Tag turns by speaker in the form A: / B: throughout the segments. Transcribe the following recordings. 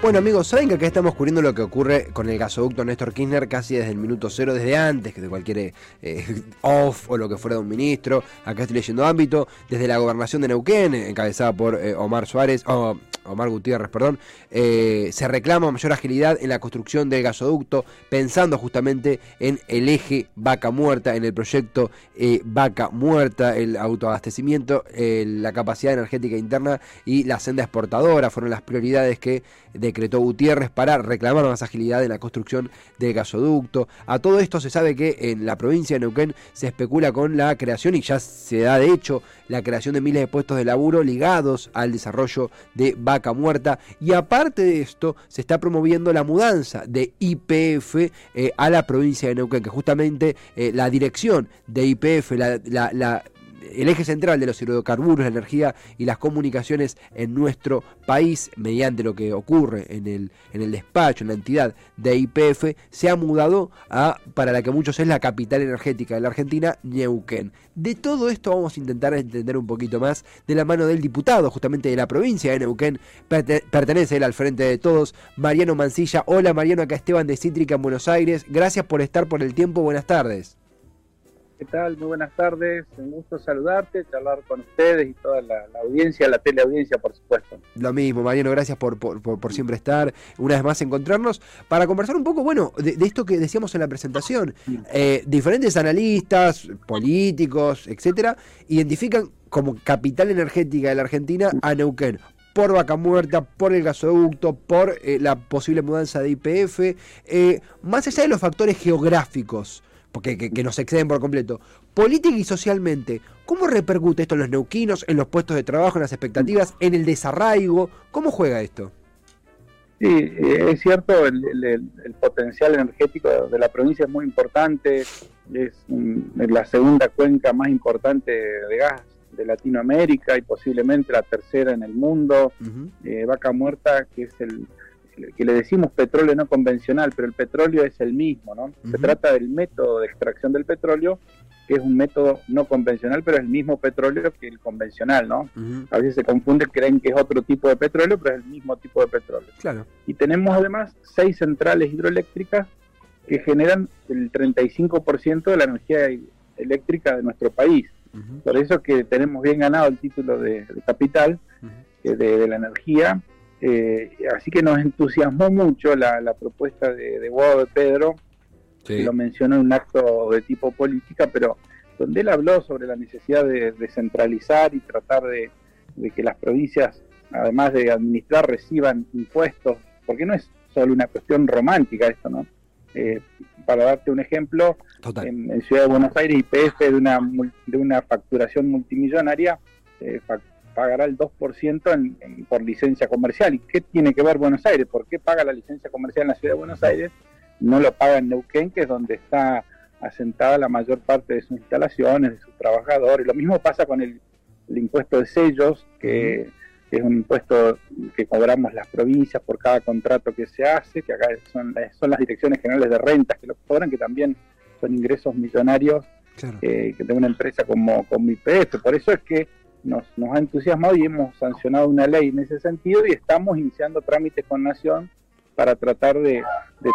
A: Bueno amigos, saben que acá estamos cubriendo lo que ocurre con el gasoducto Néstor Kirchner casi desde el minuto cero, desde antes que de cualquier eh, off o lo que fuera de un ministro. Acá estoy leyendo ámbito, desde la gobernación de Neuquén, encabezada por eh, Omar Suárez, o Omar Gutiérrez, perdón, eh, se reclama mayor agilidad en la construcción del gasoducto, pensando justamente en el eje Vaca Muerta, en el proyecto Vaca Muerta, el autoabastecimiento, la capacidad energética interna y la senda exportadora fueron las prioridades que decretó Gutiérrez para reclamar más agilidad en la construcción del gasoducto. A todo esto se sabe que en la provincia de Neuquén se especula con la creación y ya se da de hecho la creación de miles de puestos de laburo ligados al desarrollo de Vaca Muerta y aparte de esto se está promoviendo la mudanza de IPF eh, a la provincia de Neuquén, que justamente eh, la dirección de IPF, la el eje central de los hidrocarburos, la energía y las comunicaciones en nuestro país, mediante lo que ocurre en el, en el despacho, en la entidad de IPF, se ha mudado a, para la que muchos es la capital energética de la Argentina, Neuquén. De todo esto vamos a intentar entender un poquito más de la mano del diputado, justamente de la provincia de Neuquén, pertenece él al frente de todos, Mariano Mancilla. Hola Mariano, acá Esteban de Cítrica en Buenos Aires. Gracias por estar por el tiempo, buenas tardes.
B: ¿Qué tal? Muy buenas tardes. Un gusto saludarte, charlar con ustedes y toda la, audiencia, la teleaudiencia, por supuesto.
A: Lo mismo, Mariano, gracias por, por, siempre estar, una vez más encontrarnos, para conversar un poco, bueno, de, esto que decíamos en la presentación. Eh, diferentes analistas, políticos, etcétera, identifican como capital energética de la Argentina a Neuquén por Vaca Muerta, por el gasoducto, por eh, la posible mudanza de IPF, eh, más allá de los factores geográficos porque que, nos exceden por completo. Política y socialmente, ¿cómo repercute esto en los neuquinos, en los puestos de trabajo, en las expectativas, en el desarraigo? ¿Cómo juega esto?
B: Sí, eh, es cierto, el, potencial energético de la provincia es muy importante, es la segunda cuenca más importante de gas de Latinoamérica y posiblemente la tercera en el mundo. Eh, Vaca Muerta, que es el, que le decimos petróleo no convencional, pero el petróleo es el mismo, ¿no? Se trata del método de extracción del petróleo, que es un método no convencional, pero es el mismo petróleo que el convencional, ¿no? A veces se confunde, creen que es otro tipo de petróleo, pero es el mismo tipo de petróleo.
A: Claro.
B: Y tenemos además seis centrales hidroeléctricas que generan el 35% de la energía eléctrica de nuestro país. Por eso que tenemos bien ganado el título de, capital de, de, la energía eh, así que nos entusiasmó mucho la, propuesta de, de Guado de Pedro, que lo mencionó en un acto de tipo política, pero donde él habló sobre la necesidad de descentralizar y tratar de, que las provincias, además de administrar, reciban impuestos, porque no es solo una cuestión romántica esto, ¿no? Eh, para darte un ejemplo, en, Ciudad de Buenos Aires, IPF de una, de una facturación multimillonaria, eh, pagará el 2% por licencia comercial. ¿Y qué tiene que ver Buenos Aires? ¿Por qué paga la licencia comercial en la ciudad de Buenos Aires? No lo paga en Neuquén, que es donde está asentada la mayor parte de sus instalaciones, de sus trabajadores. Lo mismo pasa con el, impuesto de sellos, que, es un impuesto que cobramos las provincias por cada contrato que se hace, que acá son, son las direcciones generales de rentas que lo cobran, que también son ingresos millonarios eh, que de una empresa como, como IPF. Por eso es que nos, nos ha entusiasmado y hemos sancionado una ley en ese sentido y estamos iniciando trámites con Nación para tratar de,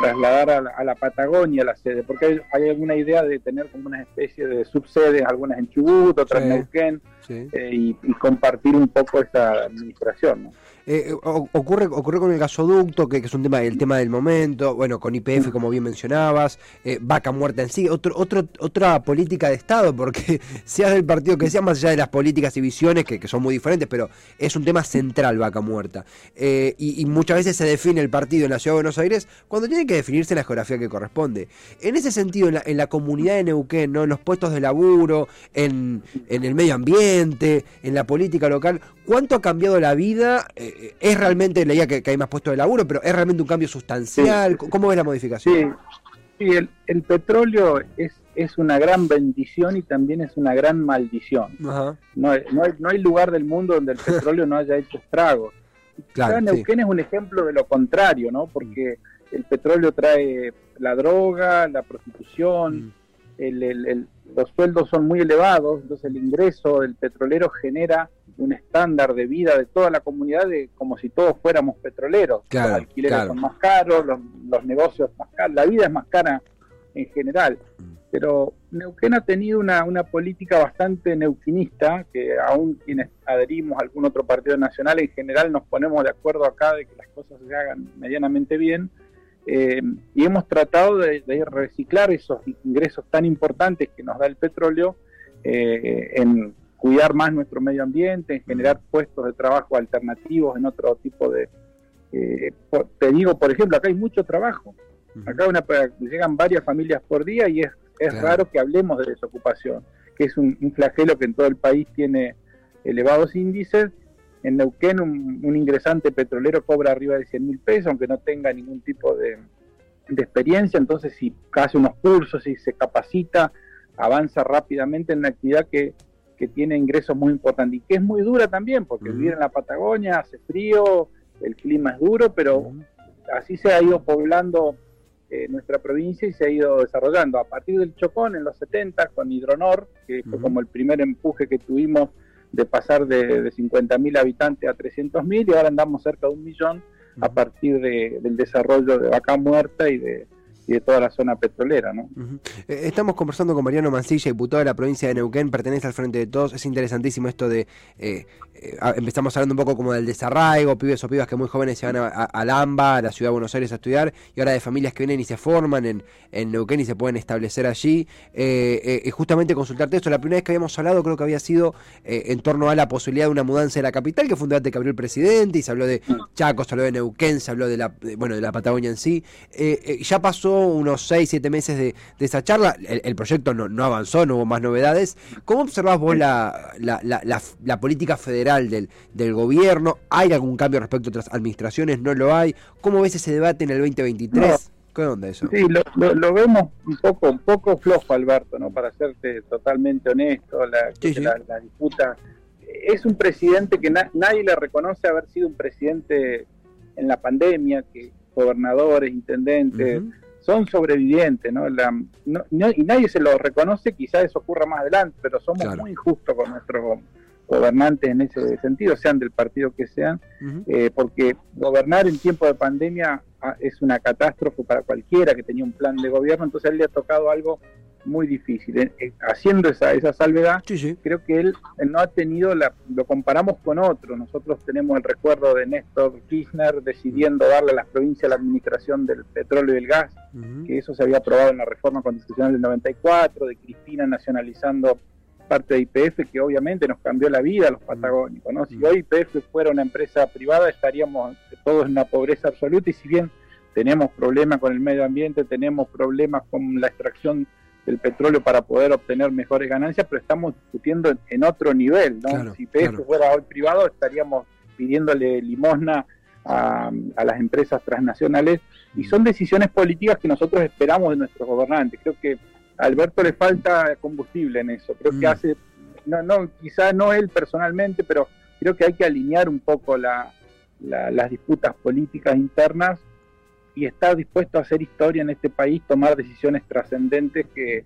B: trasladar a la, Patagonia la sede, porque hay, alguna idea de tener como una especie de subsedes, algunas en Chubut, otras en Neuquén, eh, y, compartir un poco esa administración. ¿no?
A: Eh, ocurre, ocurre con el gasoducto, que, es un tema, el tema del momento, bueno, con IPF, como bien mencionabas, eh, vaca muerta en sí, otro, otro, otra política de Estado, porque sea del partido que sea, más allá de las políticas y visiones, que, son muy diferentes, pero es un tema central, vaca muerta. Eh, y, muchas veces se define el partido en la Ciudad de Buenos Aires cuando tiene que definirse la geografía que corresponde. En ese sentido, en la, comunidad de Neuquén, ¿no? en los puestos de laburo, en, en el medio ambiente, en la política local, ¿cuánto ha cambiado la vida? Es realmente, leía que, que, hay más puestos de laburo, pero es realmente un cambio sustancial. ¿Cómo es la modificación?
B: Sí, el, el, petróleo es, es una gran bendición y también es una gran maldición. No, no, hay, no hay lugar del mundo donde el petróleo no haya hecho estragos. Claro, Neuquén es un ejemplo de lo contrario, ¿no? Porque el petróleo trae la droga, la prostitución, mm. el, el, los sueldos son muy elevados, entonces el ingreso del petrolero genera un estándar de vida de toda la comunidad de como si todos fuéramos petroleros. los alquileres son más caros, los, negocios más caros, la vida es más cara en general. Mm. Pero Neuquén ha tenido una, una política bastante neuquinista, que aún quienes adherimos a algún otro partido nacional en general nos ponemos de acuerdo acá de que las cosas se hagan medianamente bien. Eh, y hemos tratado de, reciclar esos ingresos tan importantes que nos da el petróleo eh, en cuidar más nuestro medio ambiente, en generar puestos de trabajo alternativos en otro tipo de... Eh, te digo, por ejemplo, acá hay mucho trabajo. Acá una, llegan varias familias por día y es, es raro que hablemos de desocupación, que es un, flagelo que en todo el país tiene elevados índices. En Neuquén un, ingresante petrolero cobra arriba de 100 mil pesos, aunque no tenga ningún tipo de, de experiencia. Entonces, si hace unos cursos y se capacita, avanza rápidamente en una actividad que que tiene ingresos muy importantes y que es muy dura también, porque vivir en la Patagonia hace frío, el clima es duro, pero así se ha ido poblando eh, nuestra provincia y se ha ido desarrollando. A partir del Chocón en los 70 con Hidronor, que fue como el primer empuje que tuvimos de pasar de, de 50.000 habitantes a 300.000 y ahora andamos cerca de un millón a partir del desarrollo de Vaca Muerta y de, y de toda la zona petrolera. ¿no?
A: Eh, estamos conversando con Mariano Mancilla, diputado de la provincia de Neuquén, pertenece al Frente de Todos. Es interesantísimo esto de, eh, eh, empezamos hablando un poco como del desarraigo, pibes o pibas que muy jóvenes se van a, a, Lamba, a la ciudad de Buenos Aires a estudiar, y ahora de familias que vienen y se forman en, en Neuquén y se pueden establecer allí. Eh, justamente consultarte esto, la primera vez que habíamos hablado creo que había sido en torno a la posibilidad de una mudanza de la capital, que fue un debate que abrió el presidente, y se habló de Chaco, se habló de Neuquén, se habló de la, bueno, de la Patagonia en sí. ya pasó unos 6, 7 meses de, esa charla, el, proyecto no, avanzó, no hubo más novedades. ¿Cómo observás vos la, la, política federal del, del, gobierno? ¿Hay algún cambio respecto a otras administraciones? ¿No lo hay? ¿Cómo ves ese debate en el 2023? ¿Qué onda eso?
B: Sí, lo, vemos un poco, un poco flojo, Alberto, ¿no? Para serte totalmente honesto, la, disputa. Es un presidente que nadie le reconoce haber sido un presidente en la pandemia, que gobernadores, intendentes, son sobrevivientes, ¿no? y nadie se lo reconoce, quizás eso ocurra más adelante, pero somos muy injustos con nuestros gobernantes en ese sentido, sean del partido que sean, eh, porque gobernar en tiempo de pandemia ah, es una catástrofe para cualquiera que tenía un plan de gobierno, entonces a él le ha tocado algo muy difícil. Eh, eh, haciendo esa, esa salvedad, creo que él no ha tenido, la, lo comparamos con otros, nosotros tenemos el recuerdo de Néstor Kirchner decidiendo darle a las provincias la administración del petróleo y el gas, que eso se había aprobado en la reforma constitucional del 94, de Cristina nacionalizando parte de IPF, que obviamente nos cambió la vida a los patagónicos. ¿no? Si hoy IPF fuera una empresa privada, estaríamos todos en una pobreza absoluta y si bien tenemos problemas con el medio ambiente, tenemos problemas con la extracción del petróleo para poder obtener mejores ganancias, pero estamos discutiendo en, otro nivel. ¿no? si IPF fuera hoy privado, estaríamos pidiéndole limosna a, a, las empresas transnacionales y son decisiones políticas que nosotros esperamos de nuestros gobernantes. Creo que Alberto le falta combustible en eso. Creo que mm. hace, no, no, quizá no él personalmente, pero creo que hay que alinear un poco la, las disputas políticas internas y estar dispuesto a hacer historia en este país, tomar decisiones trascendentes que,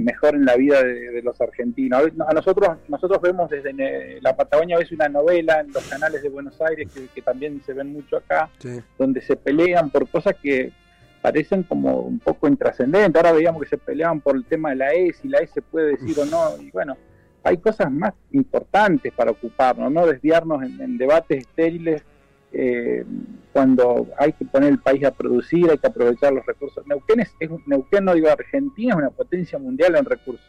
B: mejoren la vida de, los argentinos. A nosotros, nosotros vemos desde la Patagonia a veces una novela en los canales de Buenos Aires, que, también se ven mucho acá, donde se pelean por cosas que parecen como un poco intrascendentes. Ahora veíamos que se peleaban por el tema de la E, si la E se puede decir o no, y bueno, hay cosas más importantes para ocuparnos, no desviarnos en, debates estériles eh, cuando hay que poner el país a producir, hay que aprovechar los recursos. Neuquén, es, Neuquén, no digo Argentina, es una potencia mundial en recursos,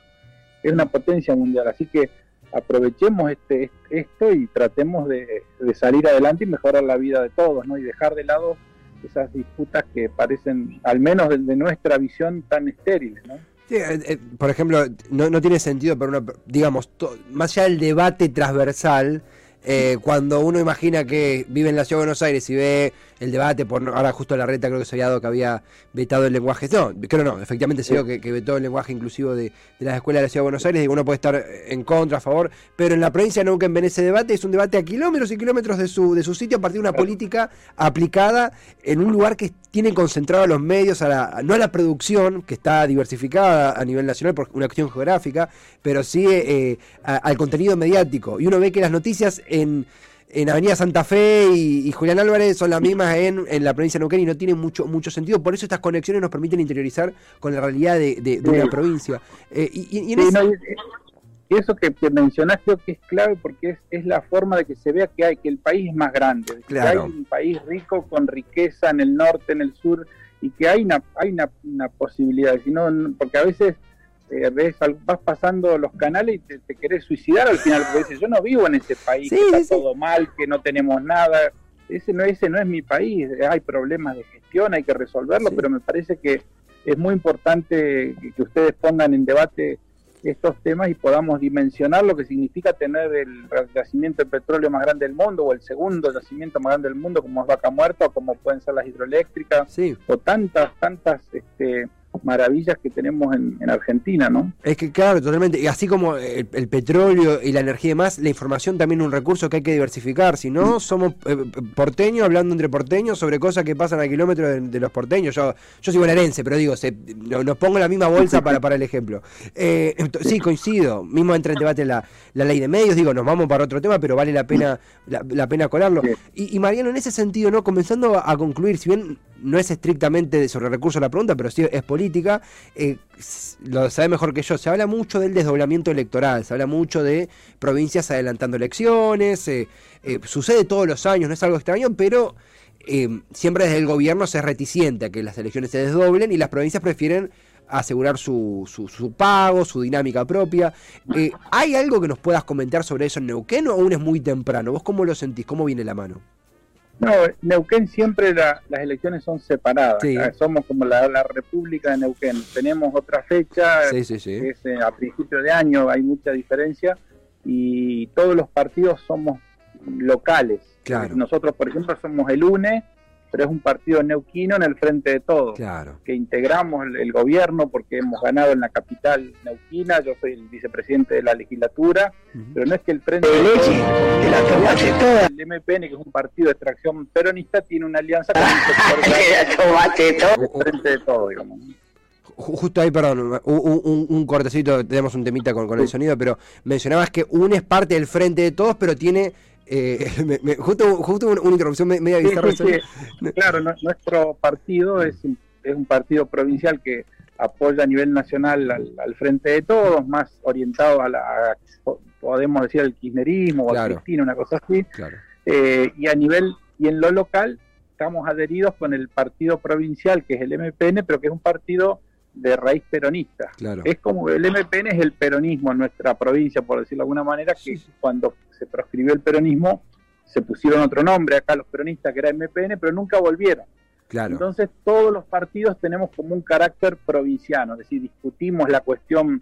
B: es una potencia mundial, así que aprovechemos este, esto y tratemos de, de salir adelante y mejorar la vida de todos, ¿no? Y dejar de lado esas disputas que parecen, al menos desde nuestra visión, tan estériles. ¿no?
A: Eh, eh, por ejemplo, no, tiene sentido, pero digamos, más allá del debate transversal, Eh, cuando uno imagina que vive en la ciudad de Buenos Aires y ve el debate, por ahora justo la reta creo que se había dado que había vetado el lenguaje, no, creo no, efectivamente se dio que, vetó el lenguaje inclusivo de, las escuelas de la ciudad de Buenos Aires, y uno puede estar en contra, a favor, pero en la provincia de Neuquén ven ese debate, es un debate a kilómetros y kilómetros de su, de su sitio a partir de una política aplicada en un lugar que tiene concentrado a los medios, a la, no a la producción, que está diversificada a nivel nacional por una cuestión geográfica, pero sí eh, al contenido mediático. Y uno ve que las noticias en, en Avenida Santa Fe y, Julián Álvarez son las mismas en, en, la provincia de Neuquén y no tienen mucho, mucho sentido. Por eso estas conexiones nos permiten interiorizar con la realidad de, una provincia.
B: Eh, y, eso que, mencionaste creo que es clave porque es, es, la forma de que se vea que hay que el país es más grande, que hay un país rico con riqueza en el norte, en el sur y que hay una hay una, una posibilidad, sino porque a veces eh, ves, vas pasando los canales y te, querés suicidar al final, porque dices, yo no vivo en ese país, que está todo mal, que no tenemos nada, ese no, ese no es mi país, hay problemas de gestión, hay que resolverlo, pero me parece que es muy importante que, ustedes pongan en debate estos temas y podamos dimensionar lo que significa tener el yacimiento de petróleo más grande del mundo o el segundo yacimiento más grande del mundo como es Vaca Muerta o como pueden ser las hidroeléctricas o tantas, tantas este, maravillas que tenemos en, Argentina, ¿no?
A: Es que claro, totalmente. Y así como el, petróleo y la energía y demás, la información también es un recurso que hay que diversificar. Si no, somos eh, porteños hablando entre porteños sobre cosas que pasan a kilómetros de, los porteños. Yo, yo soy bonaerense, pero digo, se, nos pongo la misma bolsa para, para el ejemplo. Eh, sí, coincido. Mismo entra en debate la, la, ley de medios. Digo, nos vamos para otro tema, pero vale la pena, la, pena colarlo. Y, y Mariano, en ese sentido, ¿no? Comenzando a concluir, si bien no es estrictamente sobre recursos la pregunta, pero sí es política, eh, lo sabe mejor que yo, se habla mucho del desdoblamiento electoral, se habla mucho de provincias adelantando elecciones, eh, eh, sucede todos los años, no es algo extraño, pero siempre desde el gobierno se es reticente a que las elecciones se desdoblen y las provincias prefieren asegurar su, su, su pago, su dinámica propia. ¿Hay algo que nos puedas comentar sobre eso en Neuquén o aún es muy temprano? ¿Vos cómo lo sentís? ¿Cómo viene la mano?
B: No, Neuquén siempre las elecciones son separadas. Somos como la, República de Neuquén. Tenemos otra fecha, es eh, a principio de año, hay mucha diferencia y todos los partidos somos locales. Nosotros, por ejemplo, somos el UNE, pero es un partido neuquino en el frente de todos,
A: claro.
B: que integramos el, gobierno porque hemos ganado en la capital neuquina, yo soy el vicepresidente de la legislatura, pero no es que el frente de todos, el MPN, que es un partido de extracción peronista, tiene una alianza con el frente de todos, digamos.
A: Justo ahí, perdón, un, cortecito, tenemos un temita con, con el sonido, pero mencionabas que UNE es parte del frente de todos, pero tiene eh, justo, justo una, interrupción media bizarra.
B: Claro, nuestro partido es un, es un partido provincial que apoya a nivel nacional al, frente de todos, más orientado a la, podemos decir, al kirchnerismo o al cristina, una cosa así. Eh, y a nivel, y en lo local, estamos adheridos con el partido provincial, que es el MPN, pero que es un partido de raíz peronista. Es como el MPN es el peronismo en nuestra provincia, por decirlo de alguna manera, que cuando se proscribió el peronismo se pusieron otro nombre acá los peronistas que era MPN, pero nunca volvieron.
A: Claro.
B: Entonces todos los partidos tenemos como un carácter provinciano, es decir, discutimos la cuestión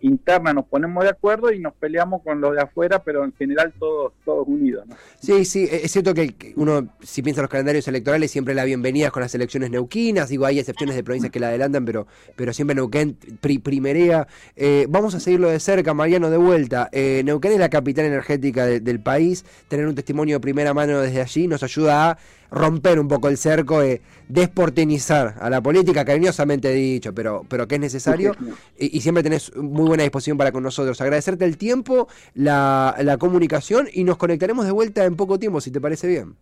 B: interna nos ponemos de acuerdo y nos peleamos con los de afuera, pero en general todos, todos unidos.
A: Sí, sí, es cierto que uno, si piensa en los calendarios electorales, siempre la bienvenida con las elecciones neuquinas, digo, hay excepciones de provincias que la adelantan, pero, pero siempre Neuquén primerea. Eh, vamos a seguirlo de cerca, Mariano, de vuelta. Eh, Neuquén es la capital energética del país, tener un testimonio de primera mano desde allí nos ayuda a romper un poco el cerco, de desportenizar a la política, cariñosamente dicho, pero, pero que es necesario y, siempre tenés muy buena disposición para con nosotros. Agradecerte el tiempo, la, la comunicación y nos conectaremos de vuelta en poco tiempo, si te parece bien.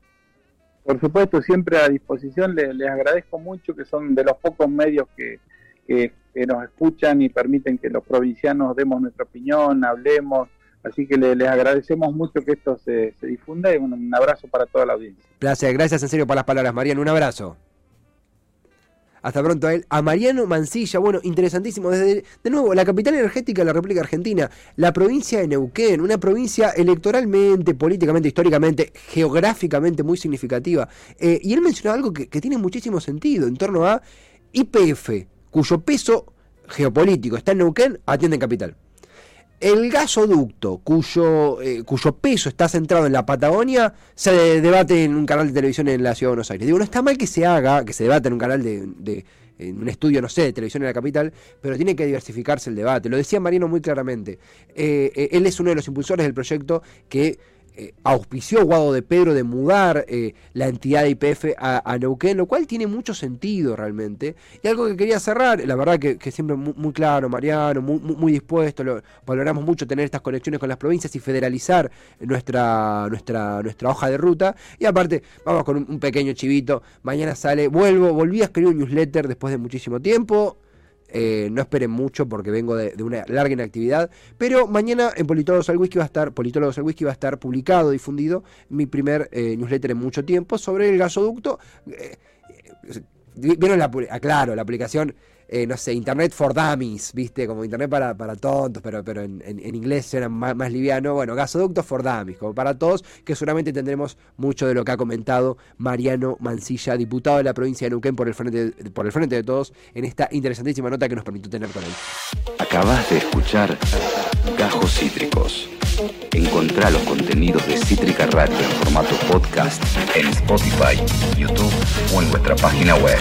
B: Por supuesto, siempre a disposición. Les, les agradezco mucho que son de los pocos medios que, que, que, nos escuchan y permiten que los provincianos demos nuestra opinión, hablemos, Así que les agradecemos mucho que esto se, difunda y un, abrazo para toda la audiencia.
A: Gracias, gracias en serio por las palabras, Mariano. Un abrazo. Hasta pronto a él. A Mariano Mancilla, bueno, interesantísimo. Desde, de nuevo, la capital energética de la República Argentina, la provincia de Neuquén, una provincia electoralmente, políticamente, históricamente, geográficamente muy significativa. Eh, y él mencionó algo que, que tiene muchísimo sentido en torno a IPF, cuyo peso geopolítico está en Neuquén, atiende en capital. El gasoducto cuyo, eh, cuyo peso está centrado en la Patagonia se debate en un canal de televisión en la Ciudad de Buenos Aires. Digo, no está mal que se haga, que se debate en un canal de, en un estudio, no sé, de televisión en la capital, pero tiene que diversificarse el debate. Lo decía Marino muy claramente. Eh, eh, él es uno de los impulsores del proyecto que eh, auspició Guado de Pedro de mudar eh, la entidad de IPF a, Neuquén, lo cual tiene mucho sentido realmente. Y algo que quería cerrar, la verdad que, siempre muy, claro, Mariano, muy, dispuesto, valoramos mucho tener estas conexiones con las provincias y federalizar nuestra, nuestra, nuestra hoja de ruta. Y aparte, vamos con un, un pequeño chivito, mañana sale, vuelvo, volví a escribir un newsletter después de muchísimo tiempo. Eh, no esperen mucho porque vengo de, una larga inactividad. Pero mañana en Politólogos al Whisky va a estar, Politólogos al Whisky va a estar publicado, difundido, mi primer eh, newsletter en mucho tiempo sobre el gasoducto. Eh, Vieron la, aclaro, la aplicación eh, no sé, Internet for Dummies, ¿viste? Como Internet para, para tontos, pero, pero en, inglés era más, más, liviano. Bueno, Gasoducto for Dummies, como para todos, que seguramente tendremos mucho de lo que ha comentado Mariano Mancilla, diputado de la provincia de Neuquén por el frente, por el frente de todos, en esta interesantísima nota que nos permitió tener con él.
C: Acabas de escuchar Gajos Cítricos. Encontrá los contenidos de Cítrica Radio en formato podcast en Spotify, YouTube o en nuestra página web.